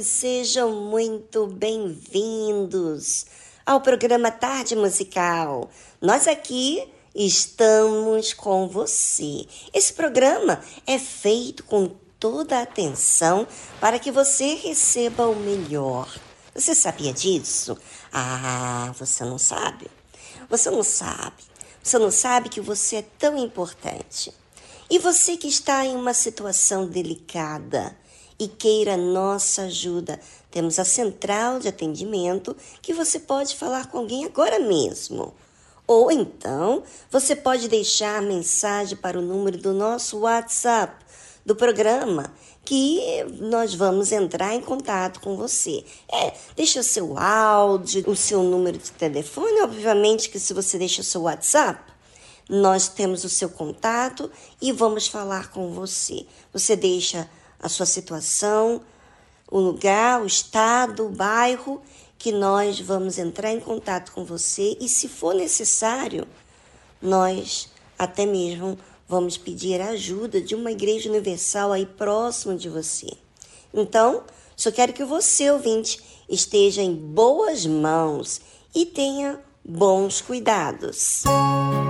Todos, sejam muito bem-vindos ao programa Tarde Musical. Nós aqui estamos com você. Esse programa é feito com toda a atenção para que você receba o melhor. Você sabia disso? Ah, você não sabe. Você não sabe. Você não sabe que você é tão importante. E você que está em uma situação delicada, e queira nossa ajuda, temos a central de atendimento que você pode falar com alguém agora mesmo. Ou então, você pode deixar mensagem para o número do nosso WhatsApp do programa que nós vamos entrar em contato com você. É, deixa o seu áudio, o seu número de telefone, obviamente que se você deixa o seu WhatsApp, nós temos o seu contato e vamos falar com você. Você deixa a sua situação, o lugar, o estado, o bairro, que nós vamos entrar em contato com você e, se for necessário, nós até mesmo vamos pedir a ajuda de uma igreja universal aí próximo de você. Então, só quero que você, ouvinte, esteja em boas mãos e tenha bons cuidados. Música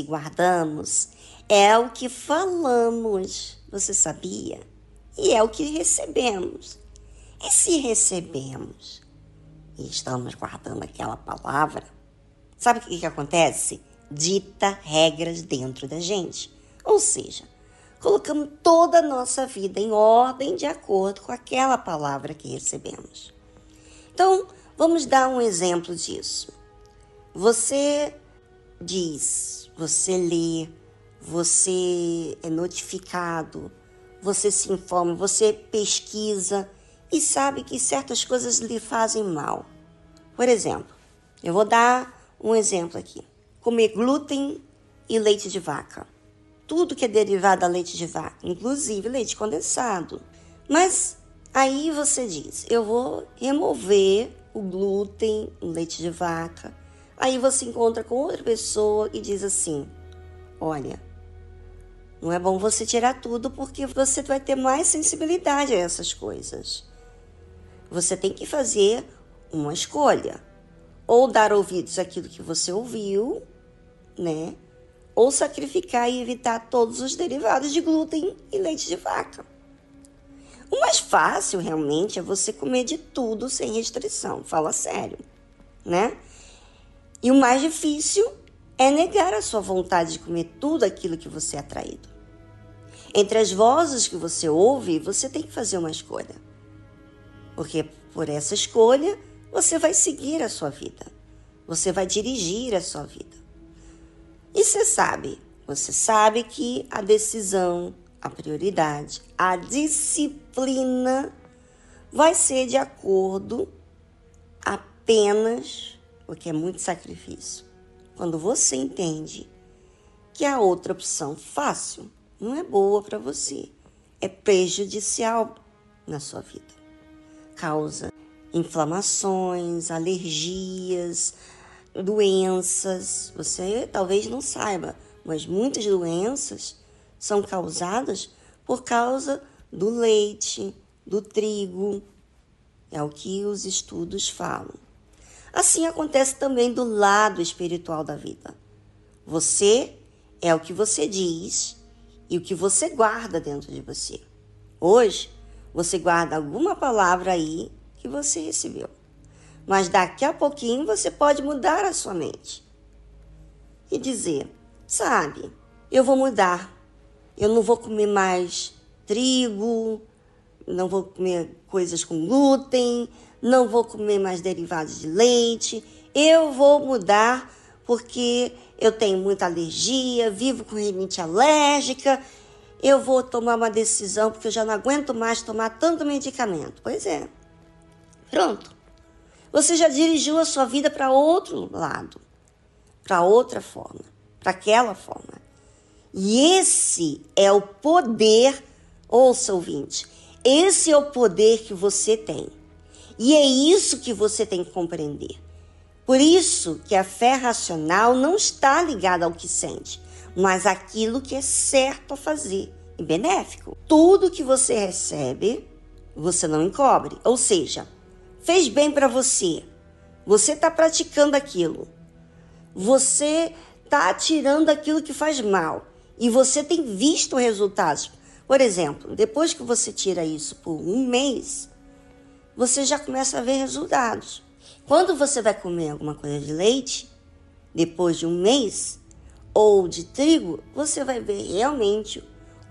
E guardamos é o que falamos, você sabia? E é o que recebemos. E se recebemos e estamos guardando aquela palavra, sabe o que, que acontece? Dita regras dentro da gente. Ou seja, colocamos toda a nossa vida em ordem de acordo com aquela palavra que recebemos. Então, vamos dar um exemplo disso. Você diz, você lê, você é notificado, você se informa, você pesquisa e sabe que certas coisas lhe fazem mal. Por exemplo, eu vou dar um exemplo aqui: comer glúten e leite de vaca. Tudo que é derivado da leite de vaca, inclusive leite condensado. Mas aí você diz: eu vou remover o glúten, o leite de vaca, Aí você encontra com outra pessoa e diz assim: Olha, não é bom você tirar tudo porque você vai ter mais sensibilidade a essas coisas. Você tem que fazer uma escolha. Ou dar ouvidos àquilo que você ouviu, né? Ou sacrificar e evitar todos os derivados de glúten e leite de vaca. O mais fácil realmente é você comer de tudo sem restrição, fala sério, né? E o mais difícil é negar a sua vontade de comer tudo aquilo que você é atraído. Entre as vozes que você ouve, você tem que fazer uma escolha. Porque por essa escolha, você vai seguir a sua vida. Você vai dirigir a sua vida. E você sabe, você sabe que a decisão, a prioridade, a disciplina vai ser de acordo apenas, porque é muito sacrifício, quando você entende que a outra opção fácil não é boa para você, é prejudicial na sua vida. Causa inflamações, alergias, doenças. Você talvez não saiba, mas muitas doenças são causadas por causa do leite, do trigo. É o que os estudos falam. Assim acontece também do lado espiritual da vida. Você é o que você diz e o que você guarda dentro de você. Hoje, você guarda alguma palavra aí que você recebeu. Mas daqui a pouquinho você pode mudar a sua mente e dizer: sabe, eu vou mudar. Eu não vou comer mais trigo, não vou comer coisas com glúten, não vou comer mais derivados de leite. Eu vou mudar porque eu tenho muita alergia, vivo com rinite alérgica, eu vou tomar uma decisão porque eu já não aguento mais tomar tanto medicamento. Pois é. Pronto. Você já dirigiu a sua vida para outro lado, para outra forma, para aquela forma. E esse é o poder, ouça ouvinte, esse é o poder que você tem. E é isso que você tem que compreender. Por isso que a fé racional não está ligada ao que sente, mas àquilo que é certo a fazer e benéfico. Tudo que você recebe, você não encobre. Ou seja, fez bem para você, você está praticando aquilo, você está tirando aquilo que faz mal e você tem visto resultados. Por exemplo, depois que você tira isso por um mês, você já começa a ver resultados. Quando você vai comer alguma coisa de leite, depois de um mês, ou de trigo, você vai ver realmente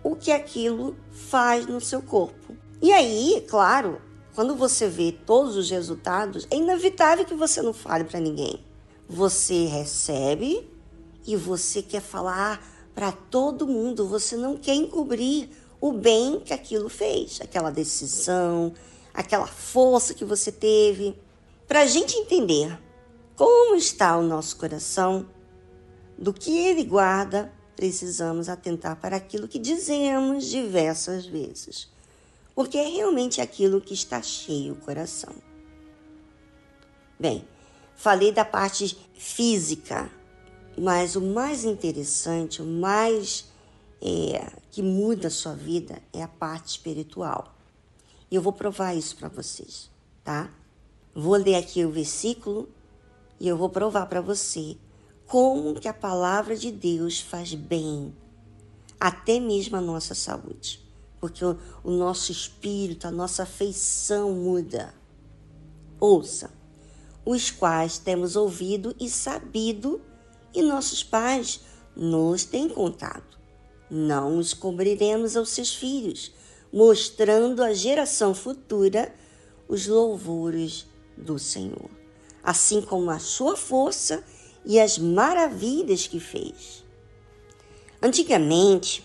o que aquilo faz no seu corpo. E aí, claro, quando você vê todos os resultados, é inevitável que você não fale para ninguém. Você recebe e você quer falar para todo mundo, você não quer encobrir o bem que aquilo fez, aquela decisão, aquela força que você teve. Para a gente entender como está o nosso coração, do que ele guarda, precisamos atentar para aquilo que dizemos diversas vezes, porque é realmente aquilo que está cheio o coração. Bem, falei da parte física, mas o mais interessante, o mais é, que muda a sua vida é a parte espiritual. E eu vou provar isso para vocês, tá? Vou ler aqui o versículo e eu vou provar para você como que a palavra de Deus faz bem, até mesmo a nossa saúde. Porque o, o nosso espírito, a nossa afeição muda. Ouça, os quais temos ouvido e sabido, e nossos pais nos têm contado. Não os cobriremos aos seus filhos, mostrando à geração futura os louvores do Senhor, assim como a sua força e as maravilhas que fez. Antigamente,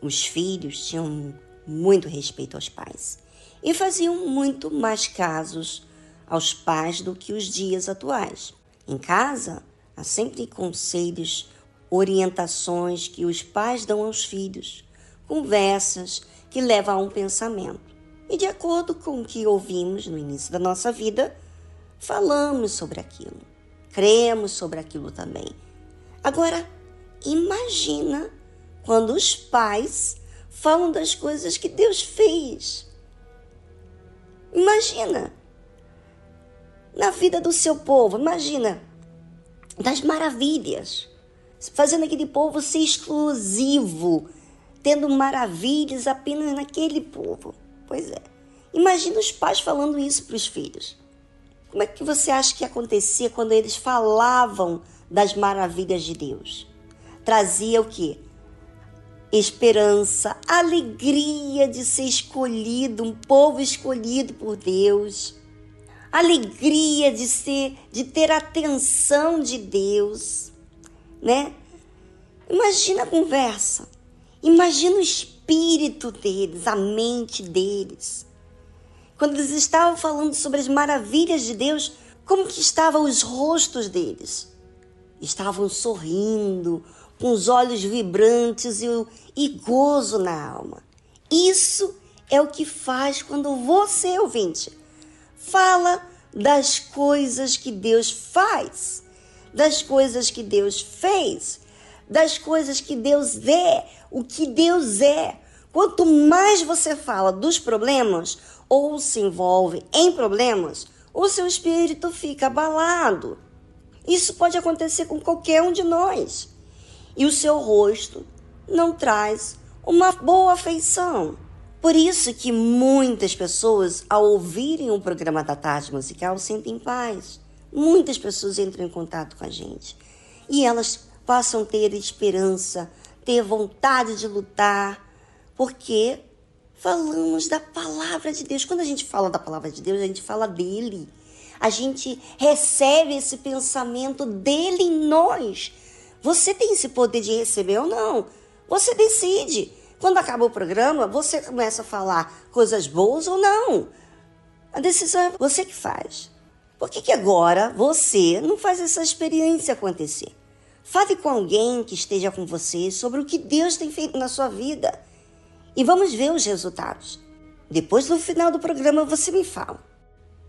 os filhos tinham muito respeito aos pais e faziam muito mais casos aos pais do que os dias atuais. Em casa, há sempre conselhos, orientações que os pais dão aos filhos, conversas que levam a um pensamento. E de acordo com o que ouvimos no início da nossa vida, falamos sobre aquilo, cremos sobre aquilo também. Agora, imagina quando os pais falam das coisas que Deus fez. Imagina na vida do seu povo, imagina das maravilhas, fazendo aquele povo ser exclusivo, tendo maravilhas apenas naquele povo. Pois é. Imagina os pais falando isso para os filhos. Como é que você acha que acontecia quando eles falavam das maravilhas de Deus. Trazia o que? Esperança, alegria de ser escolhido, um povo escolhido por Deus. Alegria de ser, de ter atenção de Deus, né? Imagina a conversa. Imagina o espírito deles, a mente deles. Quando eles estavam falando sobre as maravilhas de Deus, como que estavam os rostos deles? Estavam sorrindo, com os olhos vibrantes e, e gozo na alma. Isso é o que faz quando você, ouvinte, fala das coisas que Deus faz, das coisas que Deus fez, das coisas que Deus é, o que Deus é. Quanto mais você fala dos problemas ou se envolve em problemas, o seu espírito fica abalado. Isso pode acontecer com qualquer um de nós. E o seu rosto não traz uma boa afeição. Por isso que muitas pessoas, ao ouvirem o programa da tarde musical, sentem paz. Muitas pessoas entram em contato com a gente e elas passam a ter esperança, ter vontade de lutar, porque falamos da palavra de Deus. Quando a gente fala da palavra de Deus, a gente fala dele. A gente recebe esse pensamento dele em nós. Você tem esse poder de receber ou não? Você decide. Quando acaba o programa, você começa a falar coisas boas ou não. A decisão é você que faz. Por que, que agora você não faz essa experiência acontecer? Fale com alguém que esteja com você sobre o que Deus tem feito na sua vida. E vamos ver os resultados. Depois do final do programa você me fala.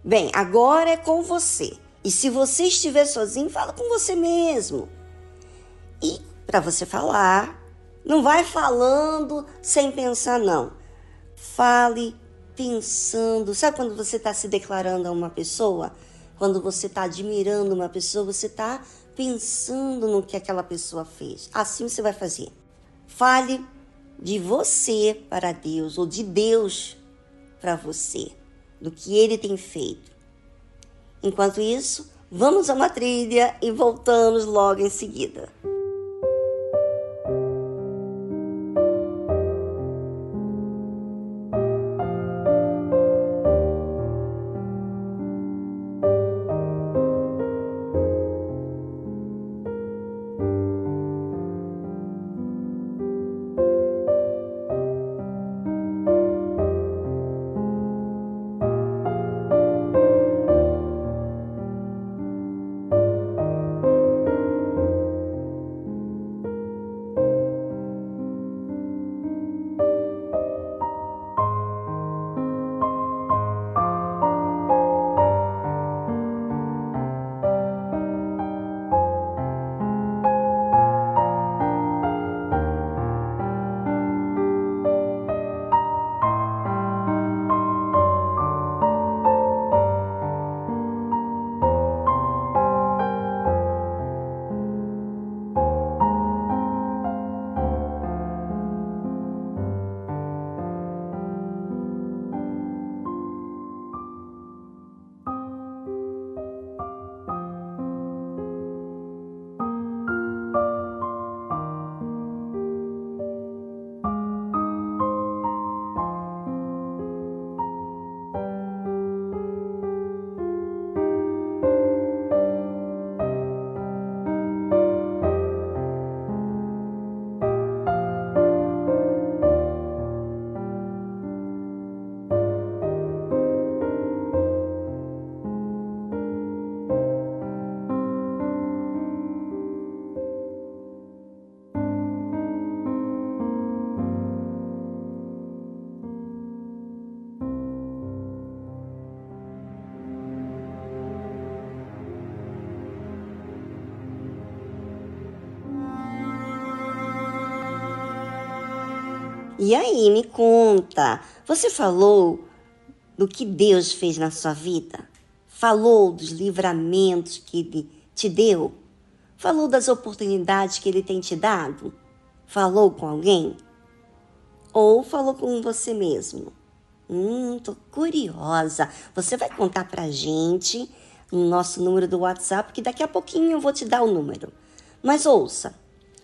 Bem, agora é com você. E se você estiver sozinho, fala com você mesmo. E para você falar, não vai falando sem pensar, não. Fale pensando. Sabe quando você está se declarando a uma pessoa? Quando você está admirando uma pessoa, você está pensando no que aquela pessoa fez. Assim você vai fazer. Fale de você para Deus ou de Deus para você, do que ele tem feito. Enquanto isso, vamos a uma trilha e voltamos logo em seguida. E aí, me conta, você falou do que Deus fez na sua vida? Falou dos livramentos que Ele te deu? Falou das oportunidades que Ele tem te dado? Falou com alguém? Ou falou com você mesmo? Hum, tô curiosa. Você vai contar pra gente no nosso número do WhatsApp, que daqui a pouquinho eu vou te dar o número. Mas ouça,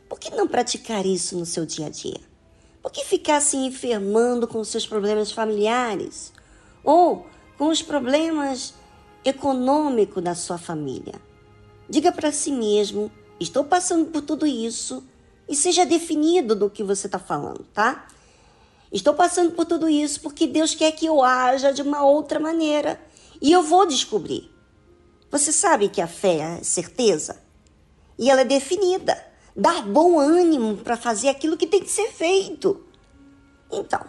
por que não praticar isso no seu dia a dia? Por que ficar se enfermando com seus problemas familiares? Ou com os problemas econômicos da sua família? Diga para si mesmo: estou passando por tudo isso e seja definido do que você está falando, tá? Estou passando por tudo isso porque Deus quer que eu haja de uma outra maneira e eu vou descobrir. Você sabe que a fé é certeza e ela é definida, dar bom ânimo para fazer aquilo que tem que ser feito. Então,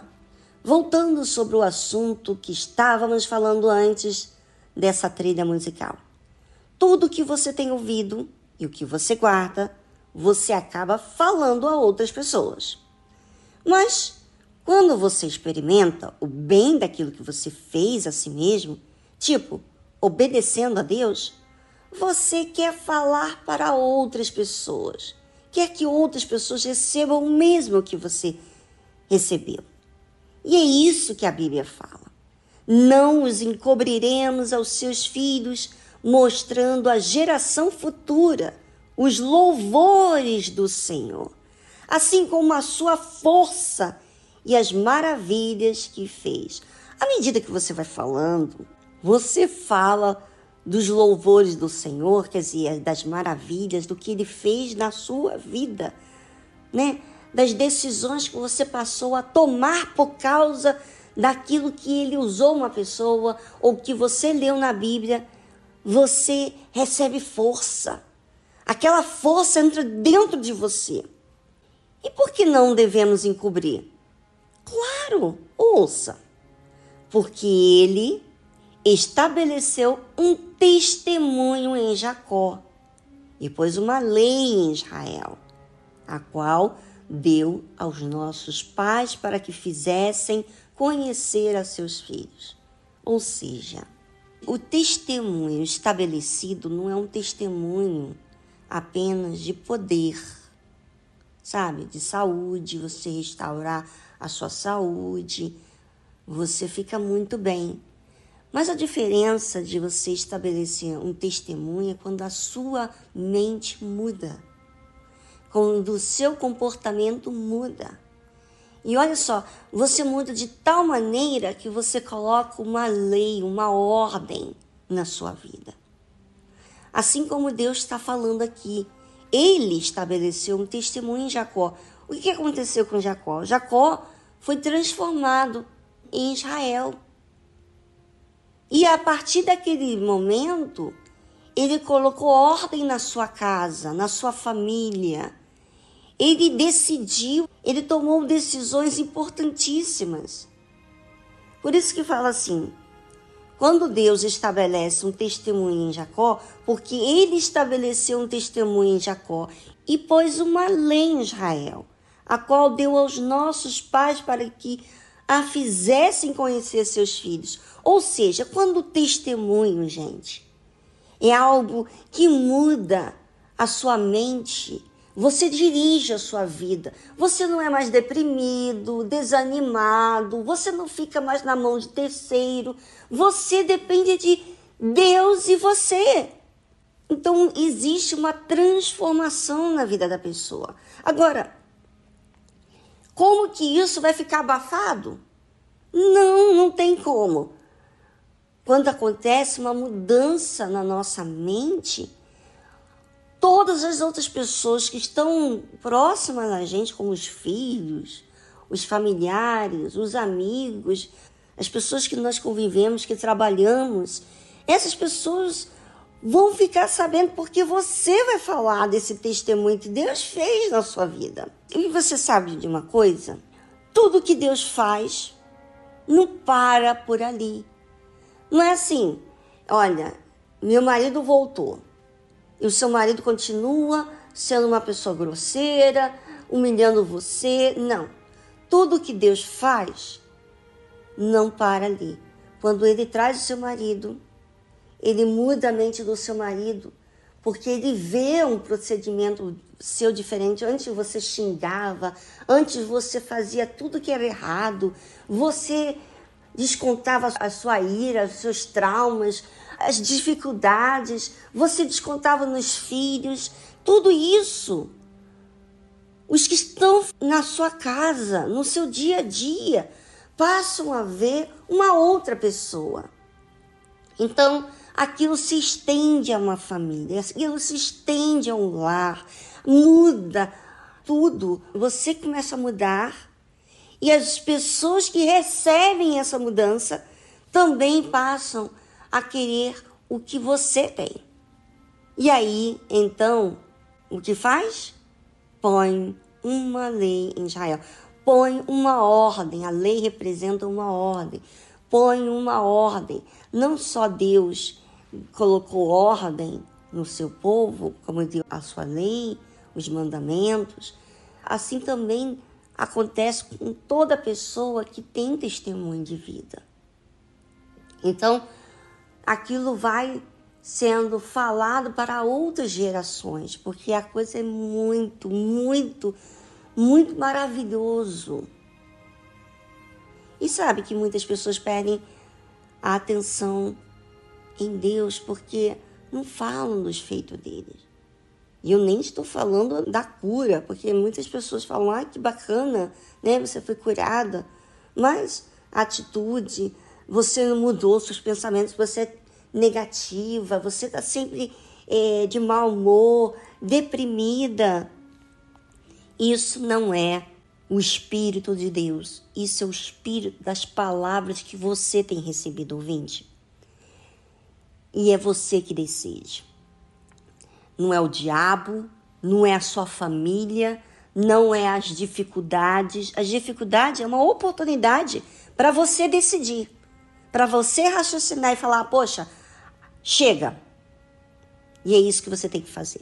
voltando sobre o assunto que estávamos falando antes dessa trilha musical. Tudo que você tem ouvido e o que você guarda, você acaba falando a outras pessoas. Mas quando você experimenta o bem daquilo que você fez a si mesmo, tipo, obedecendo a Deus, você quer falar para outras pessoas, quer que outras pessoas recebam o mesmo que você recebeu. E é isso que a Bíblia fala. Não os encobriremos aos seus filhos mostrando à geração futura os louvores do Senhor, assim como a sua força e as maravilhas que fez. À medida que você vai falando, você fala dos louvores do Senhor, quer dizer, das maravilhas, do que ele fez na sua vida, né? Das decisões que você passou a tomar por causa daquilo que ele usou uma pessoa ou que você leu na Bíblia você recebe força. Aquela força entra dentro de você. E por que não devemos encobrir? Claro, ouça. Porque ele estabeleceu um testemunho em Jacó e pôs uma lei em Israel, a qual deu aos nossos pais para que fizessem conhecer a seus filhos. Ou seja, o testemunho estabelecido não é um testemunho apenas de poder, sabe? De saúde, você restaurar a sua saúde, você fica muito bem. Mas a diferença de você estabelecer um testemunho é quando a sua mente muda, quando o seu comportamento muda. E olha só, você muda de tal maneira que você coloca uma lei, uma ordem na sua vida. Assim como Deus está falando aqui, ele estabeleceu um testemunho em Jacó. O que aconteceu com Jacó? Jacó foi transformado em Israel. E a partir daquele momento, ele colocou ordem na sua casa, na sua família, ele decidiu, ele tomou decisões importantíssimas. Por isso que fala assim: quando Deus estabelece um testemunho em Jacó, porque ele estabeleceu um testemunho em Jacó e pôs uma lei em Israel, a qual deu aos nossos pais para que a fizessem conhecer seus filhos. Ou seja, quando o testemunho, gente, é algo que muda a sua mente, você dirige a sua vida. Você não é mais deprimido, desanimado, você não fica mais na mão de terceiro. Você depende de Deus e você. Então existe uma transformação na vida da pessoa. Agora, como que isso vai ficar abafado? Não, não tem como. Quando acontece uma mudança na nossa mente, todas as outras pessoas que estão próximas da gente, como os filhos, os familiares, os amigos, as pessoas que nós convivemos, que trabalhamos, essas pessoas vão ficar sabendo porque você vai falar desse testemunho que Deus fez na sua vida. E você sabe de uma coisa? Tudo que Deus faz não para por ali. Não é assim, olha, meu marido voltou e o seu marido continua sendo uma pessoa grosseira, humilhando você. Não. Tudo que Deus faz não para ali. Quando ele traz o seu marido, ele muda a mente do seu marido, porque ele vê um procedimento seu diferente. Antes você xingava, antes você fazia tudo que era errado, você descontava a sua ira, os seus traumas, as dificuldades, você descontava nos filhos, tudo isso. Os que estão na sua casa, no seu dia a dia, passam a ver uma outra pessoa. Então, aquilo se estende a uma família, aquilo se estende a um lar, muda tudo. Você começa a mudar e as pessoas que recebem essa mudança também passam a querer o que você tem. E aí, então, o que faz? Põe uma lei em Israel. Põe uma ordem. A lei representa uma ordem. Põe uma ordem. Não só Deus colocou ordem no seu povo, como deu a sua lei, os mandamentos, assim também acontece com toda pessoa que tem testemunho de vida. Então, aquilo vai sendo falado para outras gerações, porque a coisa é muito, muito, muito maravilhoso. E sabe que muitas pessoas perdem a atenção em Deus porque não falam dos feitos deles. E eu nem estou falando da cura, porque muitas pessoas falam, ah, que bacana, né? Você foi curada. Mas a atitude, você não mudou seus pensamentos, você é negativa, você está sempre é, de mau humor, deprimida. Isso não é o Espírito de Deus. Isso é o Espírito das palavras que você tem recebido, ouvinte. E é você que decide não é o diabo, não é a sua família, não é as dificuldades. As dificuldades é uma oportunidade para você decidir, para você raciocinar e falar: poxa, chega. E é isso que você tem que fazer.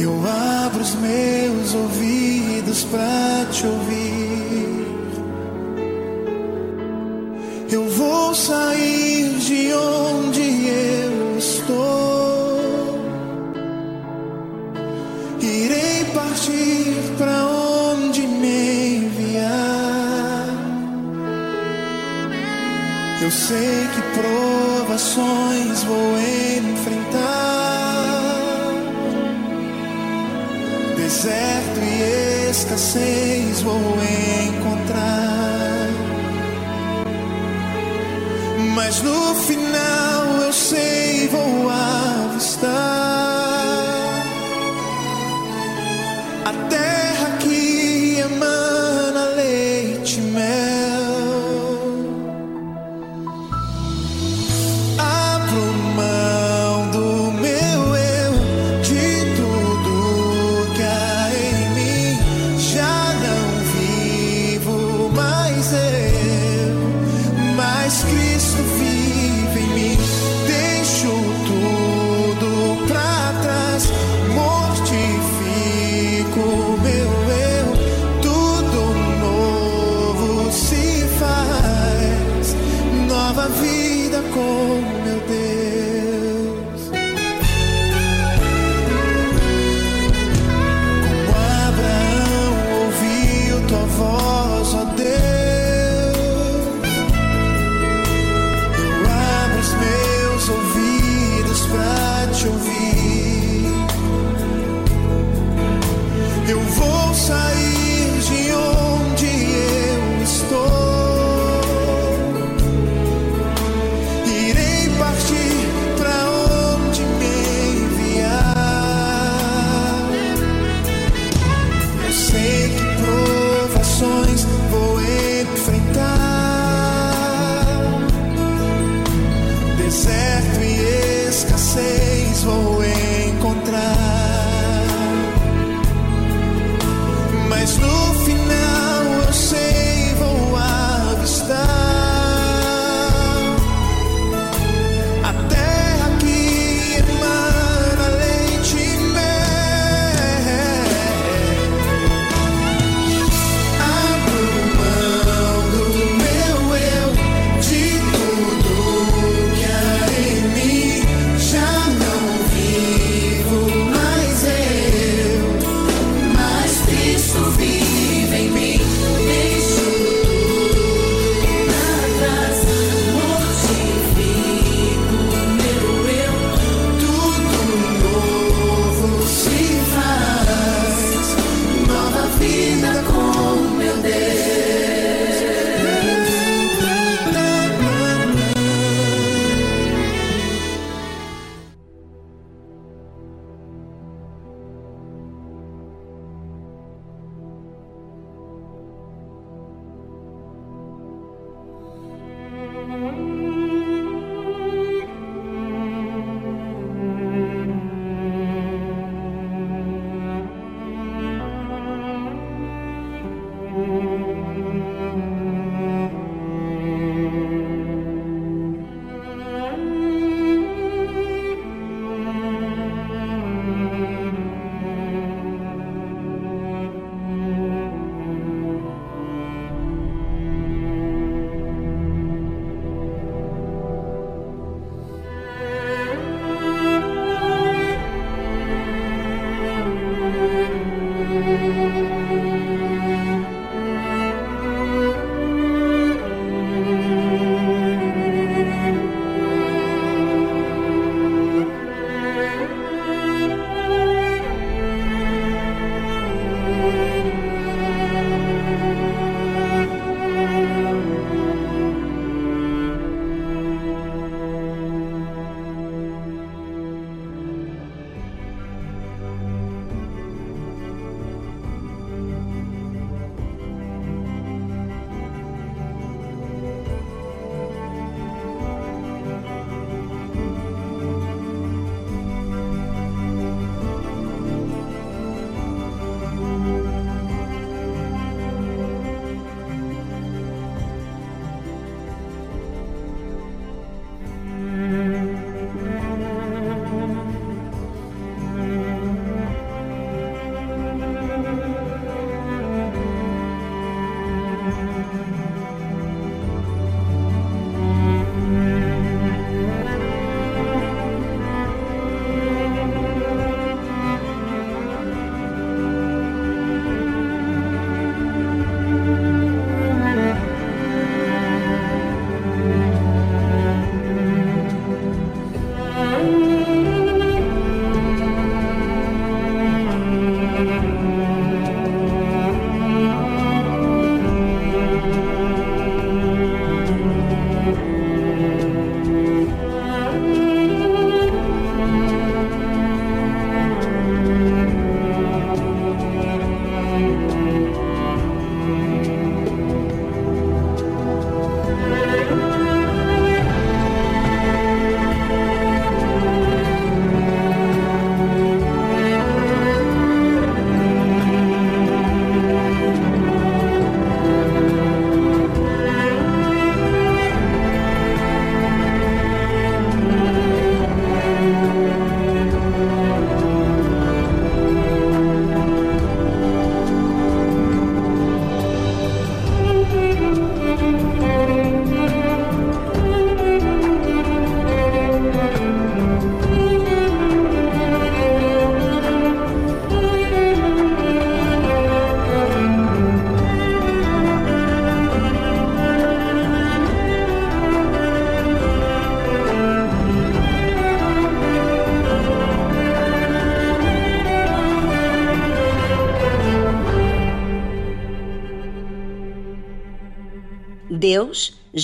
Eu abro os meus ouvidos para te ouvir. Eu vou sair de onde eu estou. Irei partir para onde me enviar. Eu sei que provações vou enviar. deserto e escassez vou encontrar. Mas no final eu sei.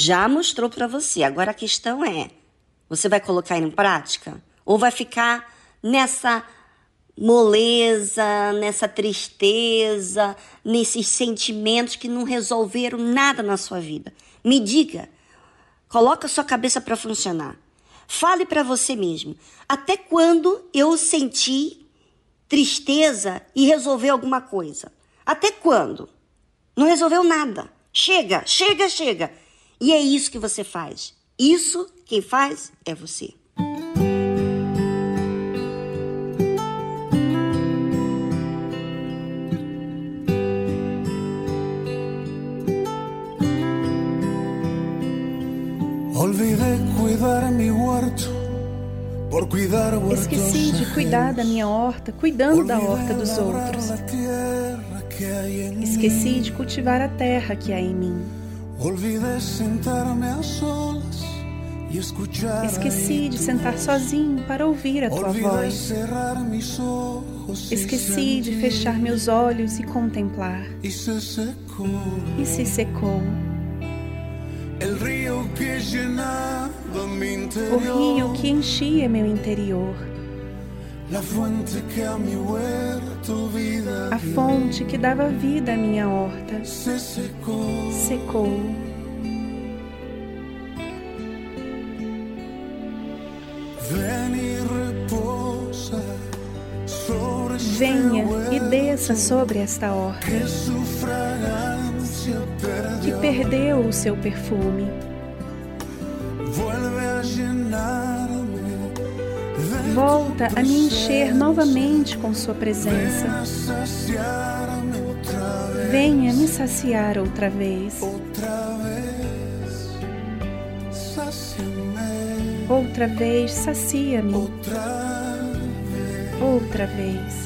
Já mostrou para você. Agora a questão é: você vai colocar em prática ou vai ficar nessa moleza, nessa tristeza, nesses sentimentos que não resolveram nada na sua vida? Me diga. Coloca sua cabeça para funcionar. Fale para você mesmo. Até quando eu senti tristeza e resolver alguma coisa? Até quando? Não resolveu nada. Chega, chega, chega. E é isso que você faz. Isso quem faz é você. Esqueci de cuidar da minha horta, cuidando da horta dos outros. Esqueci de cultivar a terra que há em mim. Esqueci de sentar sozinho para ouvir a tua voz. Esqueci de fechar meus olhos e contemplar. E se secou. O rio que enchia meu interior. A fonte que dava vida à minha horta secou. Venha e desça sobre esta horta que perdeu o seu perfume. Volta a me encher novamente com Sua presença. Venha me saciar outra vez. Outra vez, sacia-me. Outra vez.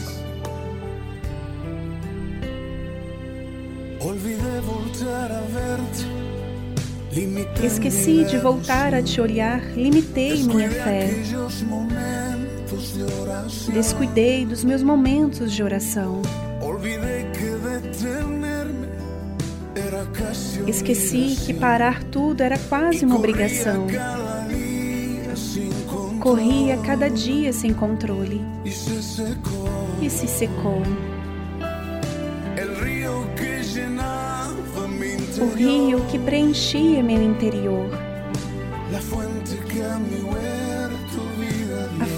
Esqueci de voltar a te olhar, limitei minha fé. Descuidei dos meus momentos de oração. Esqueci que parar tudo era quase uma obrigação. Corria cada dia sem controle e se secou. O rio que preenchia meu interior.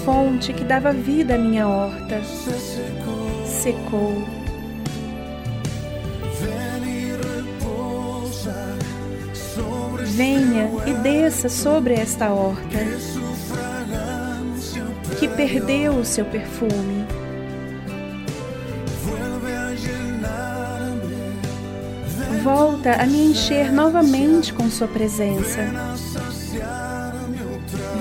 Fonte que dava vida à minha horta secou. Venha e desça sobre esta horta que perdeu o seu perfume. Volta a me encher novamente com Sua presença.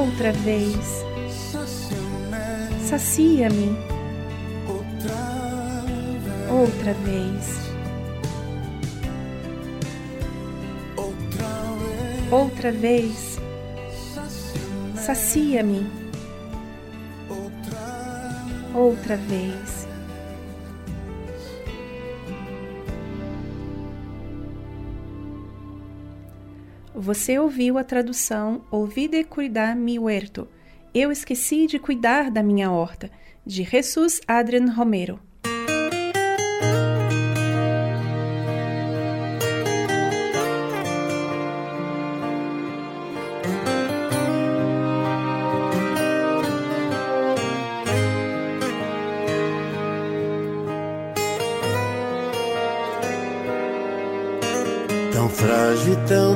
Outra vez. Sacia-me. Outra vez. Outra vez. Sacia-me. Outra vez. Você ouviu a tradução Olvide cuidar mi huerto. Eu esqueci de cuidar da minha horta, de Jesus Adrian Romero.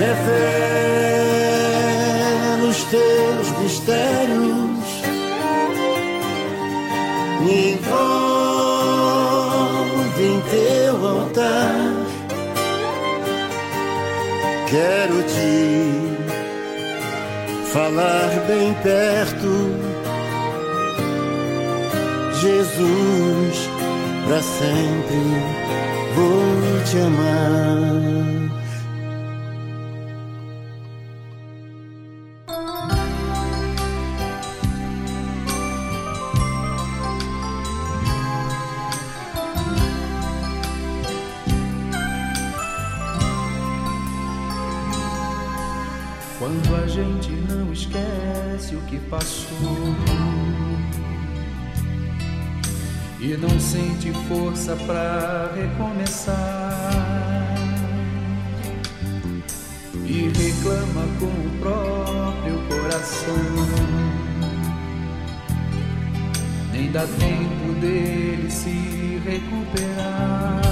Revela os teus mistérios, me envolve em teu altar Quero te falar bem perto, Jesus, para sempre vou te amar. E não sente força para recomeçar e reclama com o próprio coração. Nem dá tempo dele se recuperar.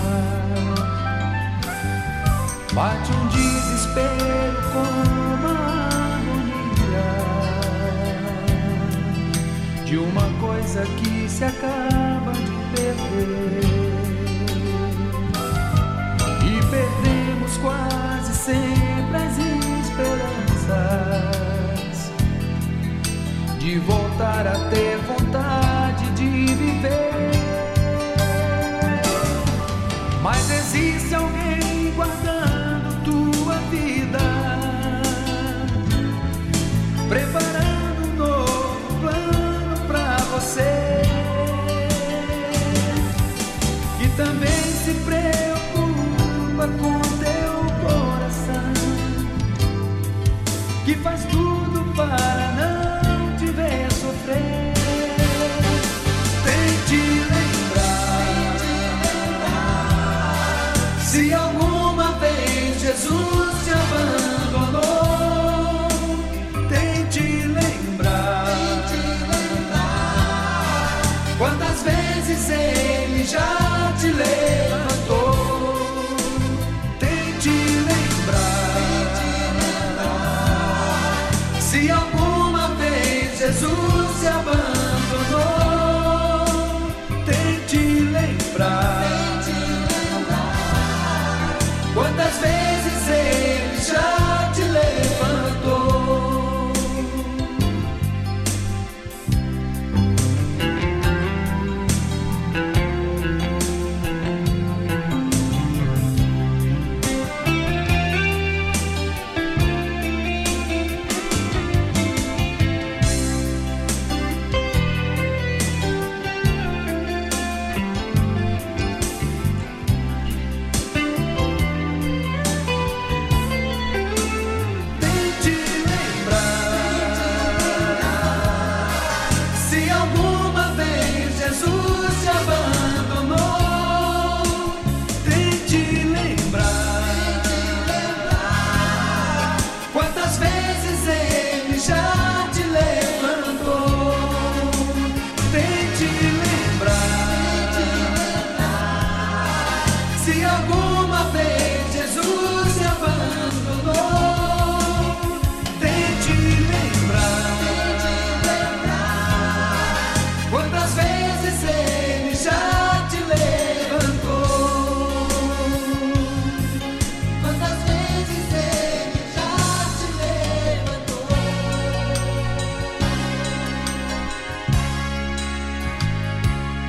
Bate um desespero com de uma coisa que se acaba e perdemos quase sempre as esperanças de voltar a ter vontade de viver. Mas existe alguém ele já te leu.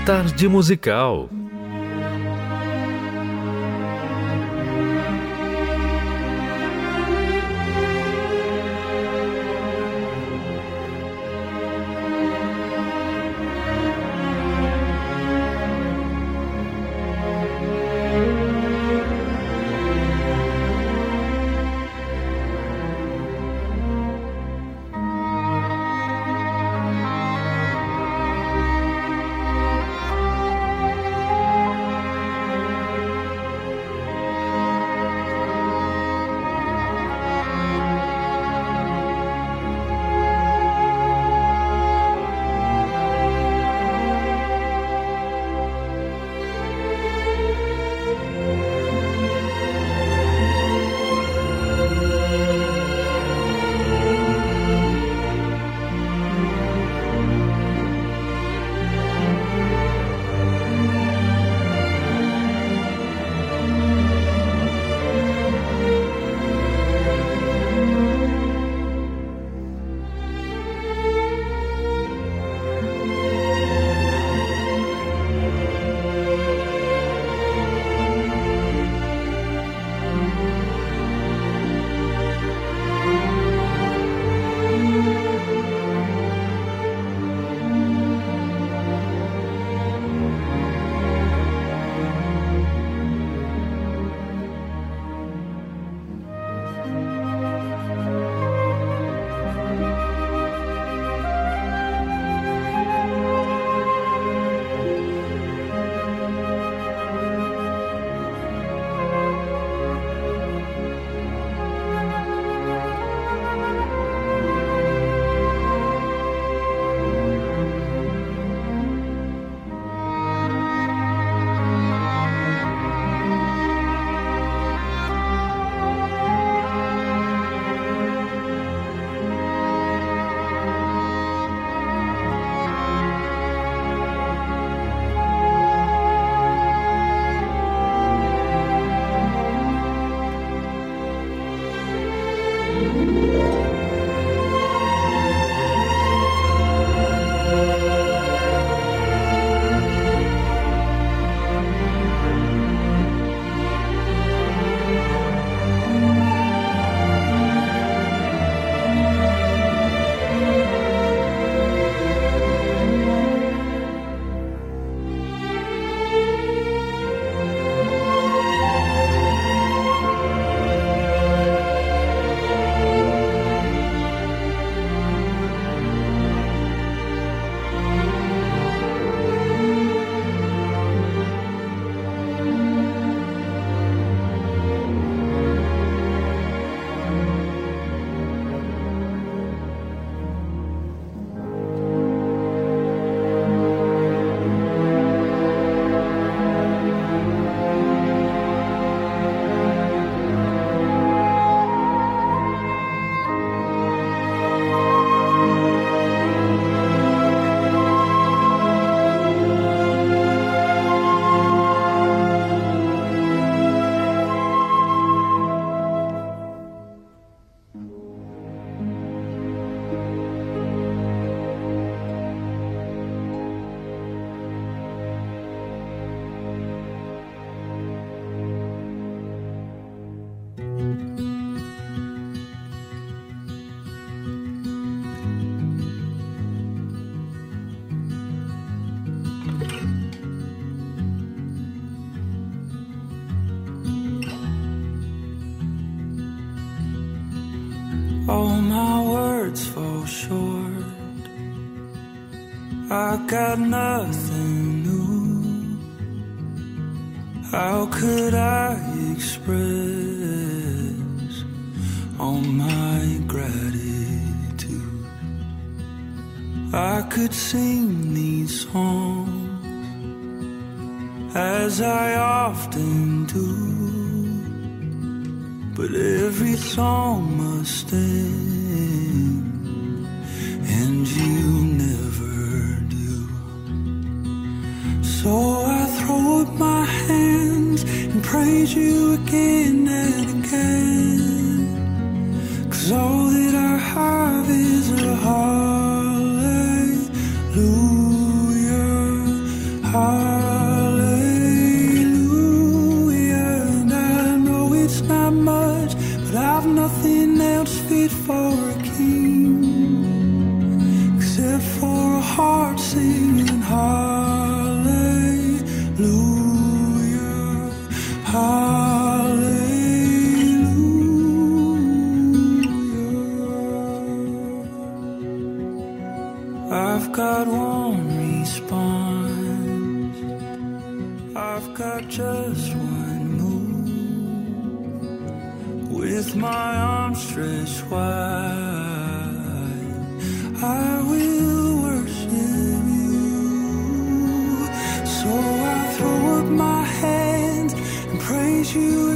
Tarde musical. I've got just one move. With my arms stretched wide, I will worship you. So I throw up my hands and praise you.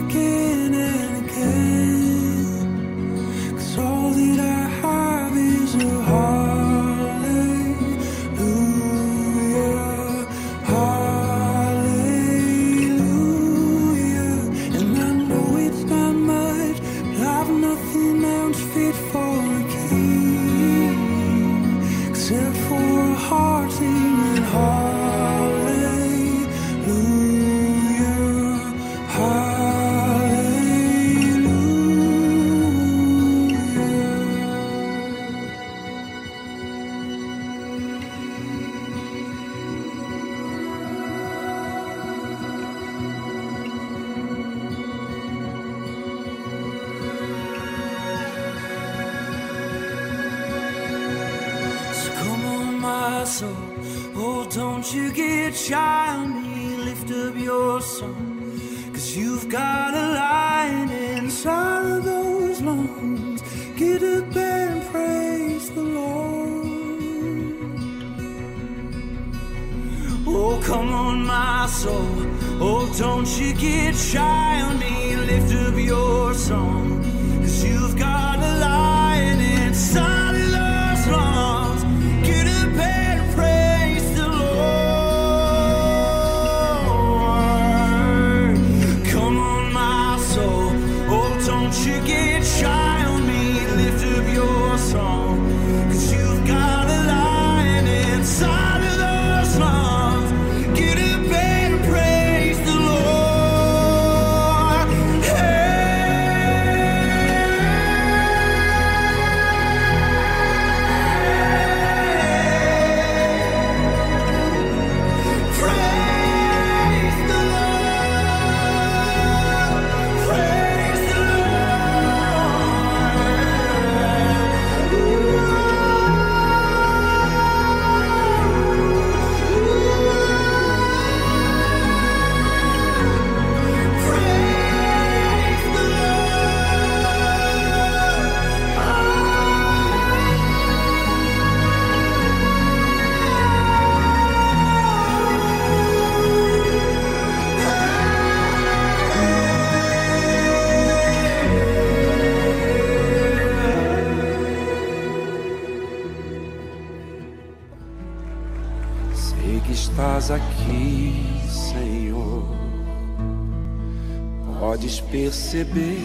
Podes perceber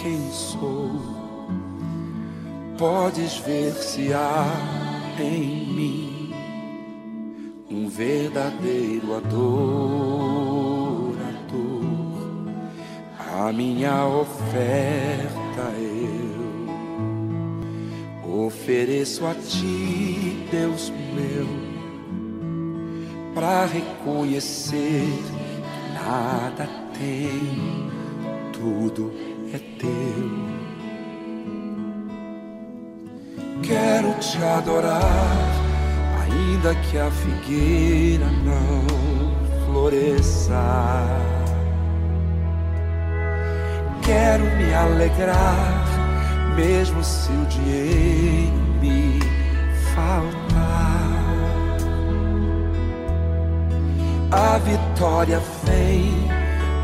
quem sou, podes ver se há em mim um verdadeiro adorador. A minha oferta eu ofereço a ti, Deus meu, para reconhecer nada tem, tudo é teu. Quero te adorar, ainda que a figueira não floresça. Quero me alegrar, mesmo se o dinheiro me faltar. A vitória vem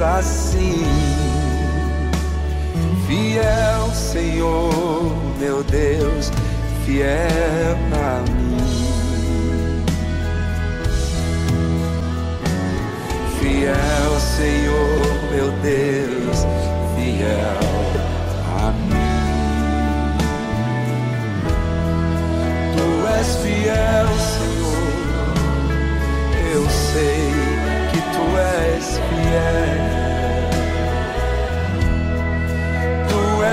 assim. Fiel, Senhor, meu Deus, fiel a mim. Fiel, Senhor, meu Deus, fiel a mim. Tu és fiel, Senhor. Eu sei que tu és fiel.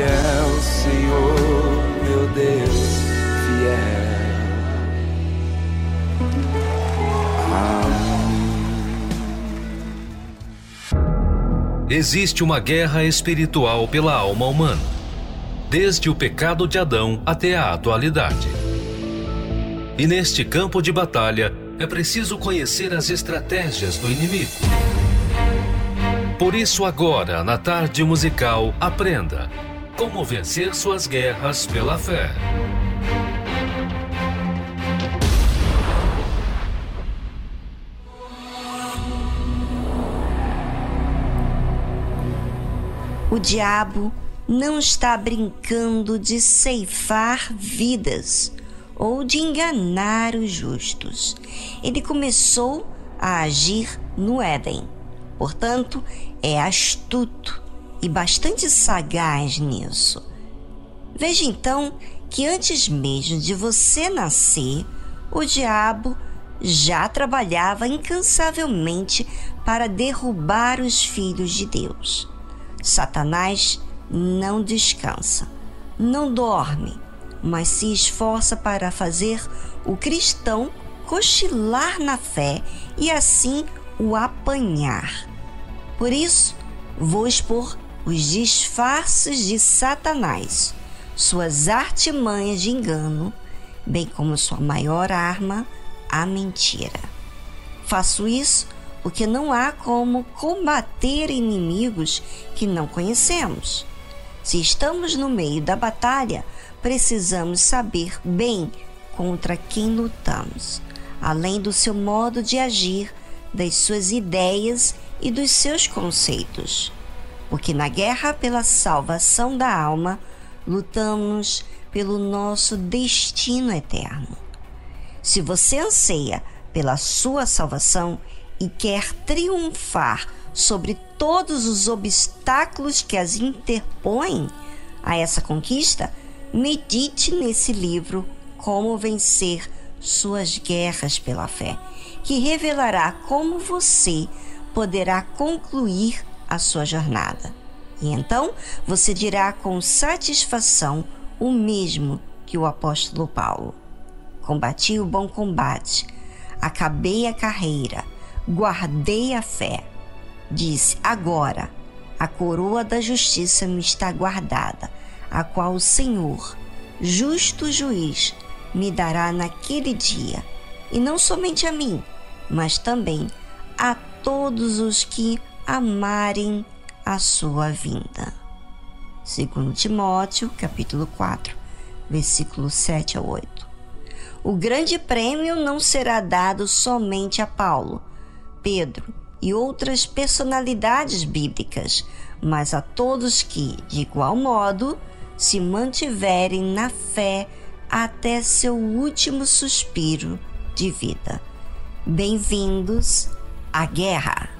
Fiel, Senhor, meu Deus, fiel a Existe uma guerra espiritual pela alma humana, desde o pecado de Adão até a atualidade. E neste campo de batalha é preciso conhecer as estratégias do inimigo. Por isso, agora, na tarde musical, aprenda como vencer suas guerras pela fé. O diabo não está brincando de ceifar vidas ou de enganar os justos. Ele começou a agir no Éden. Portanto, é astuto e bastante sagaz nisso. Veja então que antes mesmo de você nascer, o diabo já trabalhava incansavelmente para derrubar os filhos de Deus. Satanás não descansa, não dorme, mas se esforça para fazer o cristão cochilar na fé e assim o apanhar. Por isso, vou expor os disfarces de Satanás, suas artimanhas de engano, bem como sua maior arma, a mentira. Faço isso porque não há como combater inimigos que não conhecemos. Se estamos no meio da batalha, precisamos saber bem contra quem lutamos, além do seu modo de agir, das suas ideias e dos seus conceitos. Porque na guerra pela salvação da alma, lutamos pelo nosso destino eterno. Se você anseia pela sua salvação e quer triunfar sobre todos os obstáculos que as interpõem a essa conquista, medite nesse livro Como Vencer Suas Guerras pela Fé, que revelará como você poderá concluir a sua jornada. E então você dirá com satisfação o mesmo que o apóstolo Paulo: Combati o bom combate, acabei a carreira, guardei a fé. Disse: Agora a coroa da justiça me está guardada a qual o Senhor, justo juiz, me dará naquele dia, e não somente a mim, mas também a todos os que amarem a sua vinda. Segundo Timóteo, capítulo 4, versículos 7 a 8. O grande prêmio não será dado somente a Paulo, Pedro e outras personalidades bíblicas, mas a todos que, de igual modo, se mantiverem na fé até seu último suspiro de vida. Bem-vindos à guerra.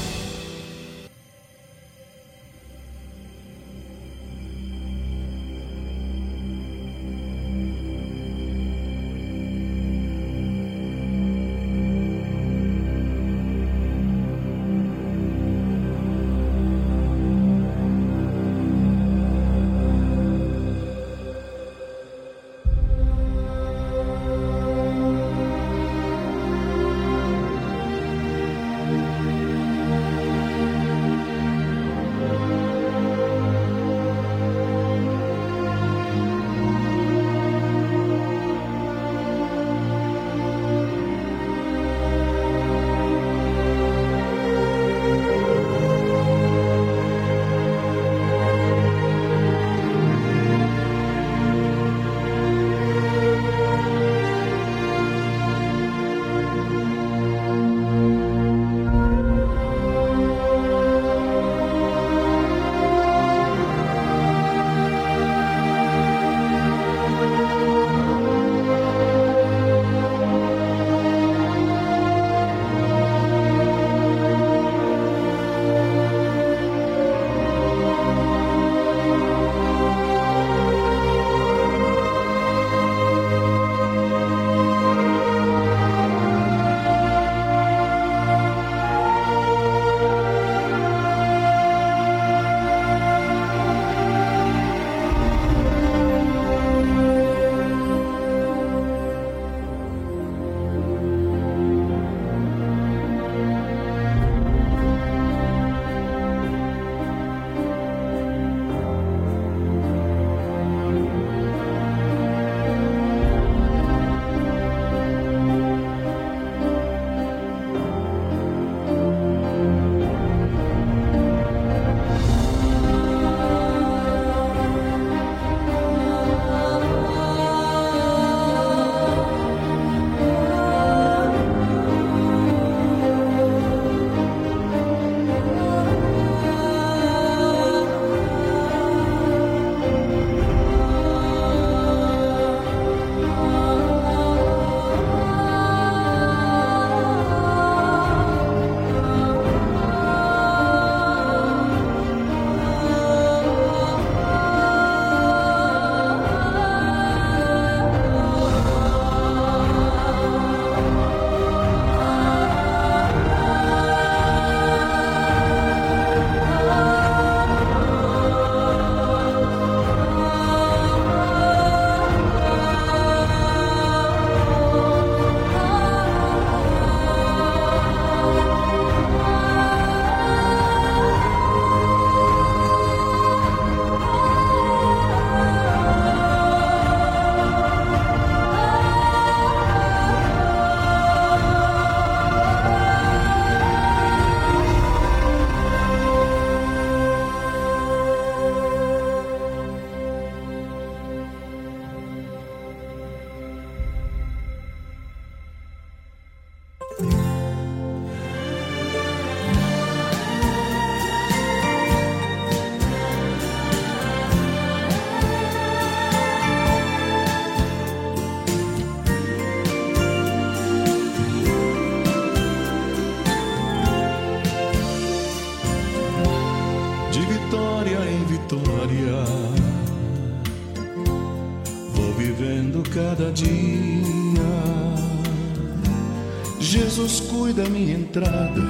entrada,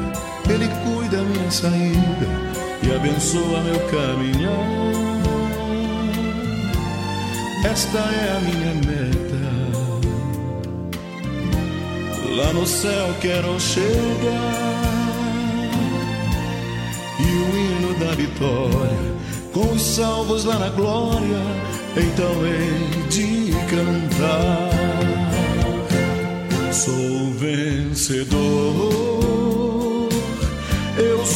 Ele cuida minha saída e abençoa meu caminhar. Esta é a minha meta. Lá no céu quero chegar e o hino da vitória com os salvos lá na glória. Então hei de cantar. Sou vencedor,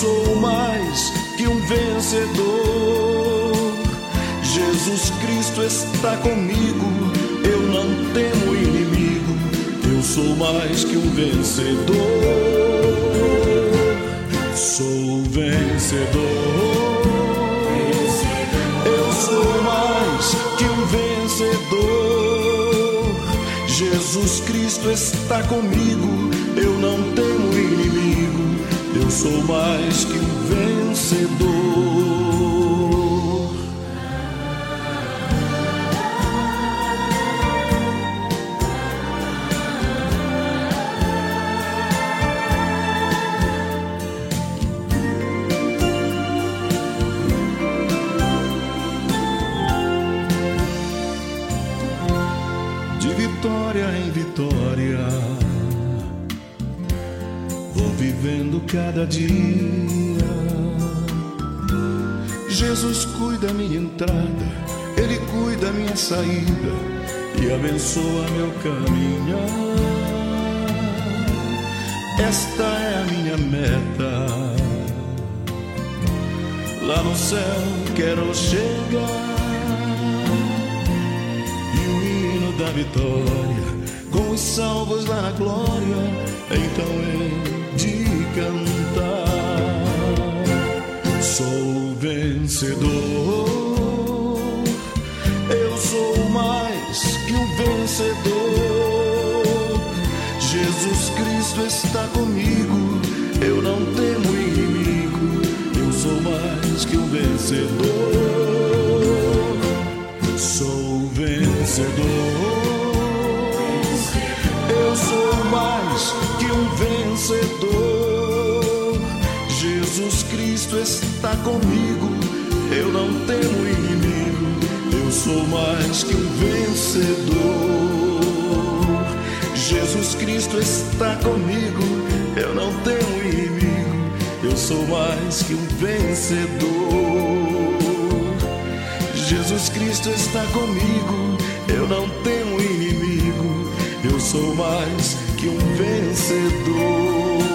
sou mais que um vencedor. Jesus Cristo está comigo, eu não temo inimigo, eu sou mais que um vencedor. Sou vencedor, eu sou mais que um vencedor. Jesus Cristo está comigo, eu não temo sou mais que um vencedor. Sou mais que um vencedor. Jesus Cristo está comigo. Eu não temo inimigo. Eu sou mais que um vencedor. Jesus Cristo está comigo, eu não temo inimigo, eu sou mais que um vencedor.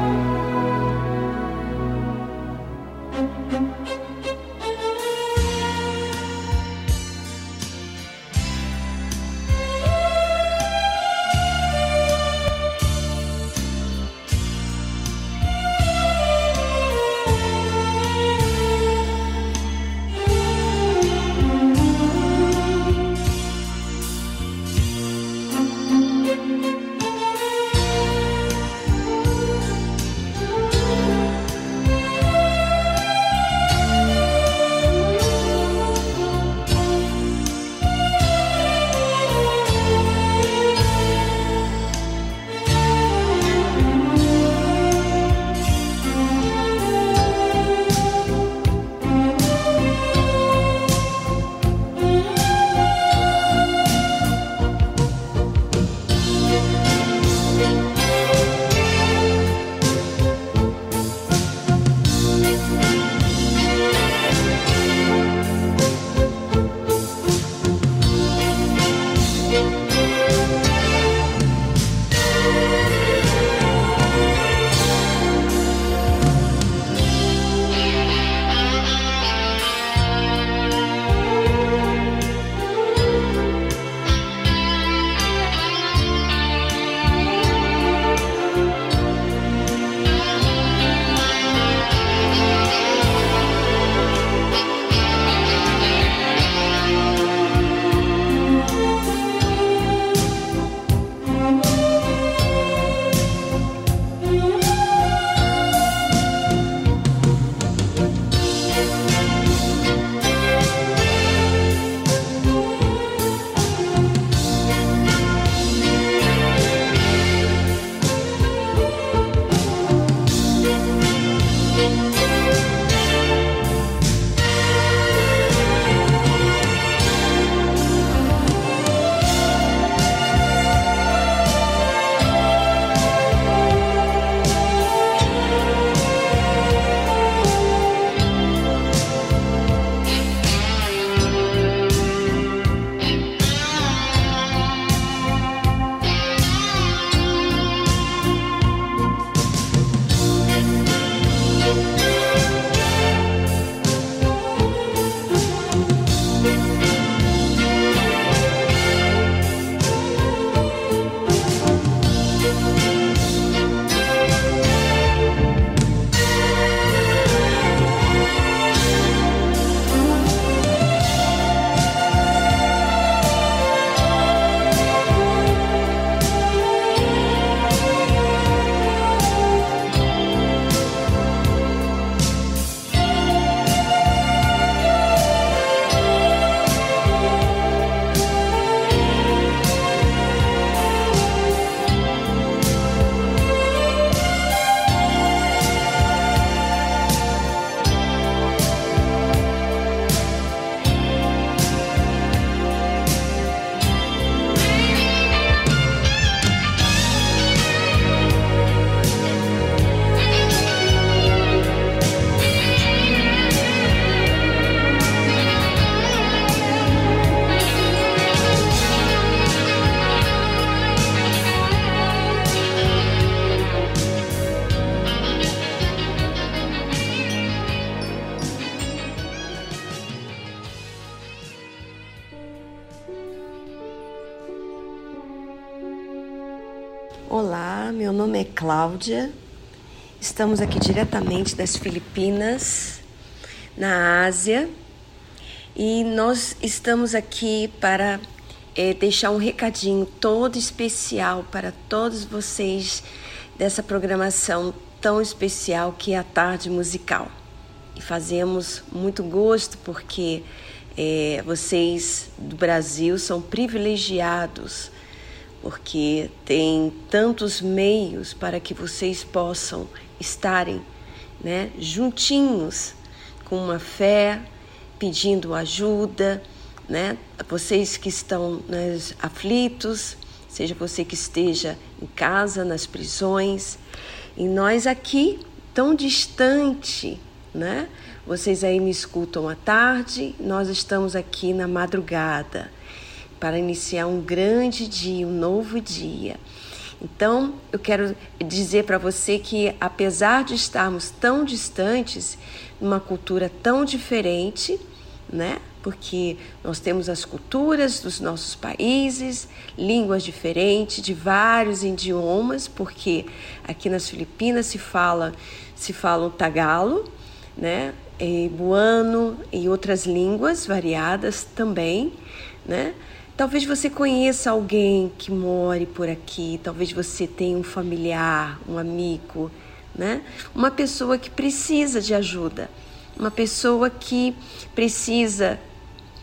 Cláudia. Estamos aqui diretamente das Filipinas, na Ásia, e nós estamos aqui para é, deixar um recadinho todo especial para todos vocês dessa programação tão especial que é a Tarde Musical. E fazemos muito gosto porque é, vocês do Brasil são privilegiados porque tem tantos meios para que vocês possam estarem né, juntinhos com uma fé, pedindo ajuda, né? Vocês que estão nas aflitos, seja você que esteja em casa, nas prisões, e nós aqui tão distante, né? Vocês aí me escutam à tarde, nós estamos aqui na madrugada para iniciar um grande dia, um novo dia. Então, eu quero dizer para você que, apesar de estarmos tão distantes, numa cultura tão diferente, né? Porque nós temos as culturas dos nossos países, línguas diferentes, de vários idiomas, porque aqui nas Filipinas se fala se fala o tagalo, né? E buano e outras línguas variadas também, né? Talvez você conheça alguém que more por aqui, talvez você tenha um familiar, um amigo, né? Uma pessoa que precisa de ajuda, uma pessoa que precisa,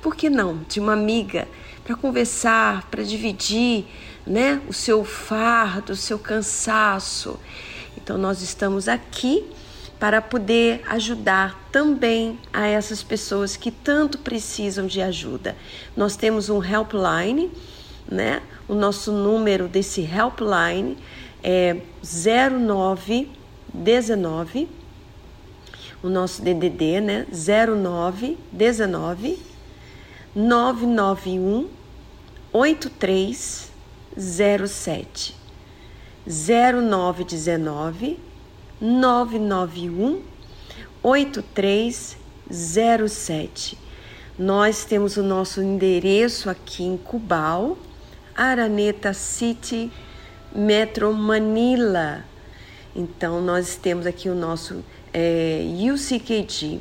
por que não, de uma amiga para conversar, para dividir, né, o seu fardo, o seu cansaço. Então nós estamos aqui para poder ajudar também a essas pessoas que tanto precisam de ajuda. Nós temos um helpline, né? O nosso número desse helpline é 0919 o nosso DDD, né? 0919 991 8307 0919 991 8307. Nós temos o nosso endereço aqui em Cubal, Araneta City, Metro Manila. Então, nós temos aqui o nosso é, UCKG.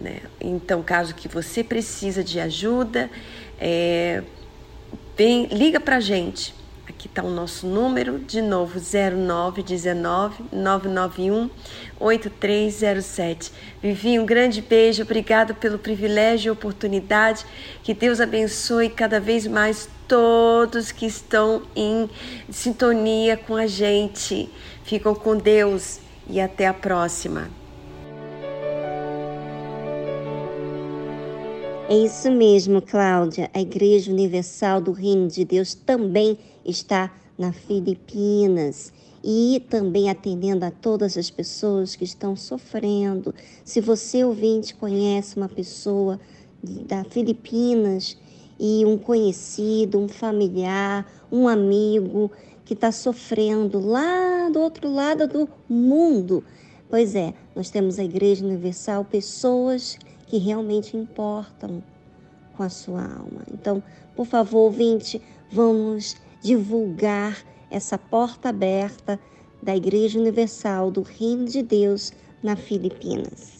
Né? Então, caso que você precisa de ajuda, é, vem, liga para gente. Aqui está o nosso número, de novo, 0919 991 8307. Vivi, um grande beijo, obrigado pelo privilégio e oportunidade. Que Deus abençoe cada vez mais todos que estão em sintonia com a gente. Ficam com Deus e até a próxima. É isso mesmo, Cláudia. A Igreja Universal do Reino de Deus também está na Filipinas e também atendendo a todas as pessoas que estão sofrendo. Se você ouvinte conhece uma pessoa da Filipinas e um conhecido, um familiar, um amigo que está sofrendo lá do outro lado do mundo, pois é, nós temos a Igreja Universal, pessoas que realmente importam com a sua alma. Então, por favor, ouvinte, vamos divulgar essa porta aberta da Igreja Universal do Reino de Deus na Filipinas.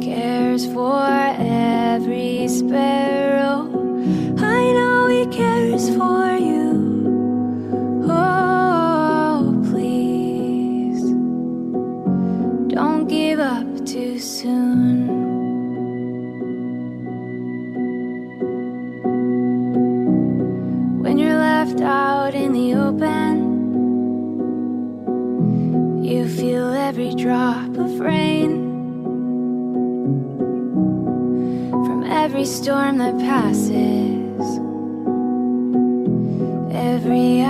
Cares for every sparrow. storm that passes. Every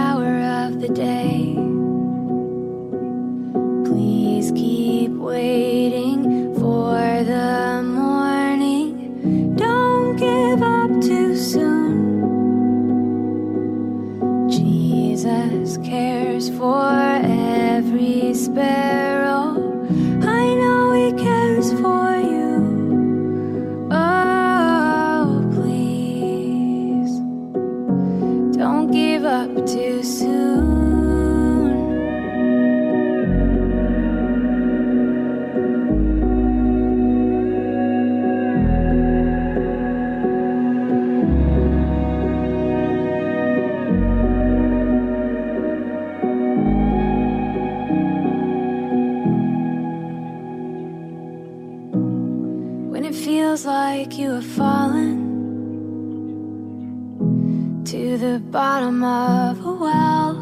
bottom of a well.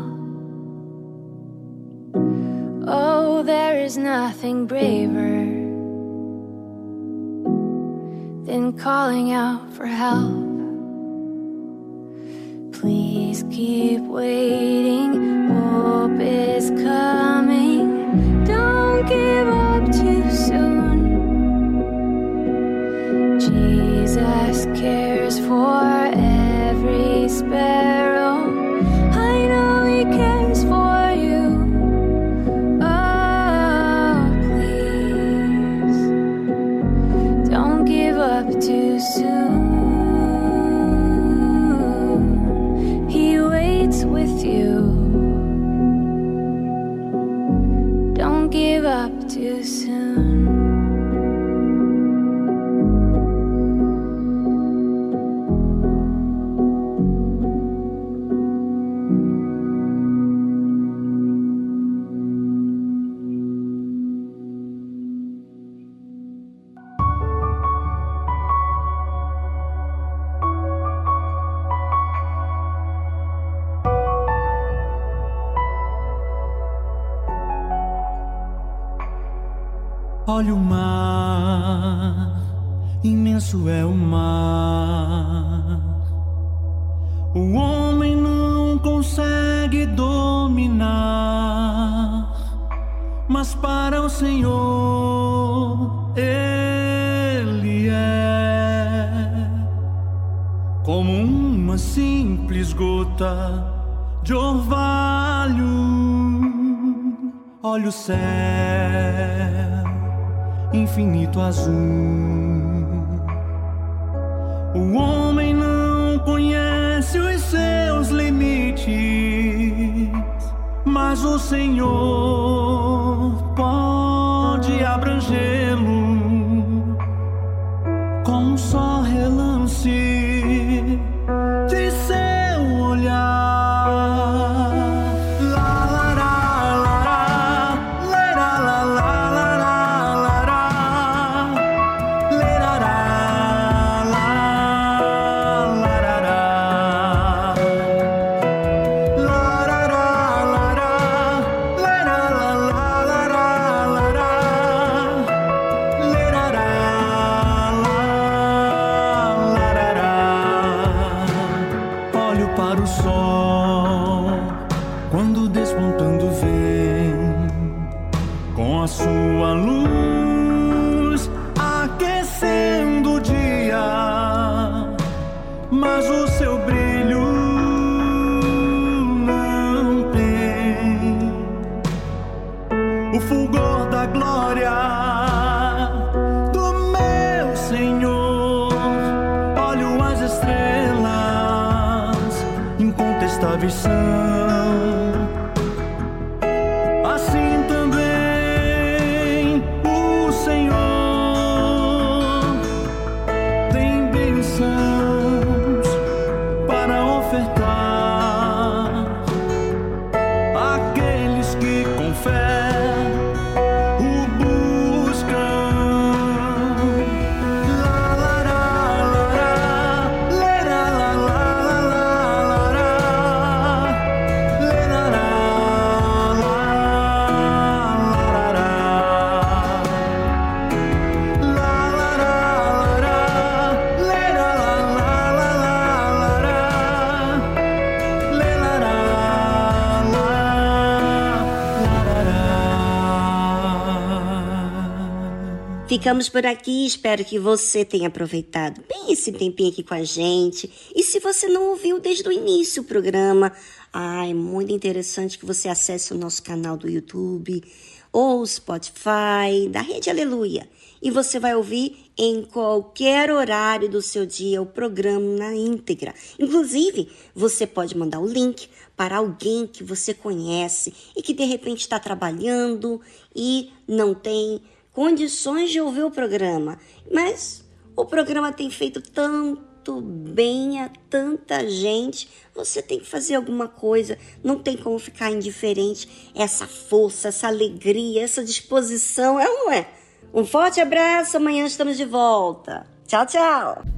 Oh, there is nothing braver than calling out for help. Please keep waiting, hope is coming. Don't give up too soon. Jesus cares for Olha o mar, imenso é o mar. O homem não consegue dominar, mas para o Senhor ele é como uma simples gota de orvalho. Olha o céu infinito azul. O homem não conhece os seus limites, mas o Senhor pode Ficamos por aqui, espero que você tenha aproveitado bem esse tempinho aqui com a gente. E se você não ouviu desde o início o programa, ah, é muito interessante que você acesse o nosso canal do YouTube ou Spotify da Rede Aleluia. E você vai ouvir em qualquer horário do seu dia o programa na íntegra. Inclusive, você pode mandar o link para alguém que você conhece e que de repente está trabalhando e não tem condições de ouvir o programa. Mas o programa tem feito tanto bem a tanta gente. Você tem que fazer alguma coisa, não tem como ficar indiferente. Essa força, essa alegria, essa disposição, é ou não é? Um forte abraço, amanhã estamos de volta. Tchau, tchau.